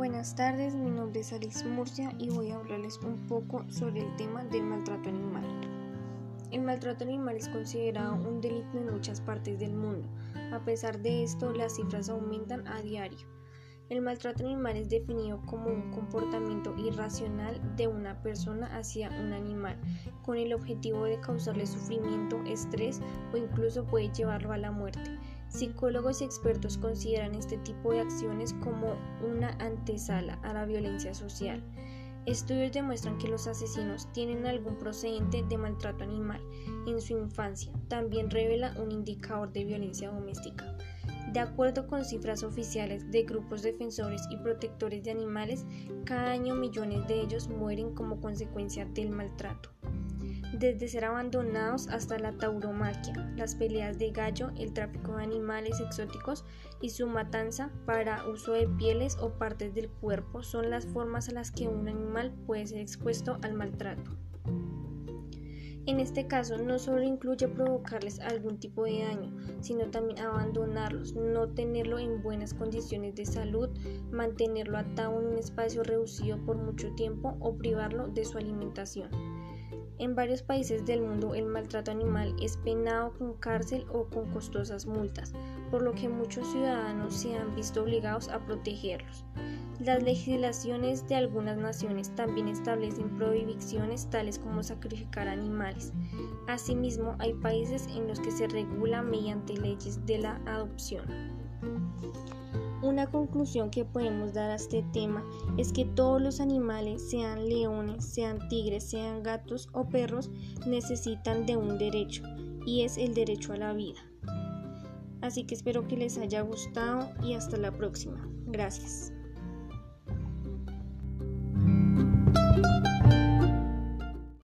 Buenas tardes, mi nombre es Alice Murcia y voy a hablarles un poco sobre el tema del maltrato animal. El maltrato animal es considerado un delito en muchas partes del mundo. A pesar de esto, las cifras aumentan a diario. El maltrato animal es definido como un comportamiento irracional de una persona hacia un animal, con el objetivo de causarle sufrimiento, estrés o incluso puede llevarlo a la muerte. Psicólogos y expertos consideran este tipo de acciones como una antesala a la violencia social. Estudios demuestran que los asesinos tienen algún procedente de maltrato animal en su infancia. También revela un indicador de violencia doméstica. De acuerdo con cifras oficiales de grupos defensores y protectores de animales, cada año millones de ellos mueren como consecuencia del maltrato desde ser abandonados hasta la tauromaquia, las peleas de gallo, el tráfico de animales exóticos y su matanza para uso de pieles o partes del cuerpo son las formas a las que un animal puede ser expuesto al maltrato. En este caso no solo incluye provocarles algún tipo de daño, sino también abandonarlos, no tenerlo en buenas condiciones de salud, mantenerlo atado en un espacio reducido por mucho tiempo o privarlo de su alimentación. En varios países del mundo el maltrato animal es penado con cárcel o con costosas multas, por lo que muchos ciudadanos se han visto obligados a protegerlos. Las legislaciones de algunas naciones también establecen prohibiciones tales como sacrificar animales. Asimismo, hay países en los que se regula mediante leyes de la adopción. Una conclusión que podemos dar a este tema es que todos los animales, sean leones, sean tigres, sean gatos o perros, necesitan de un derecho y es el derecho a la vida. Así que espero que les haya gustado y hasta la próxima. Gracias.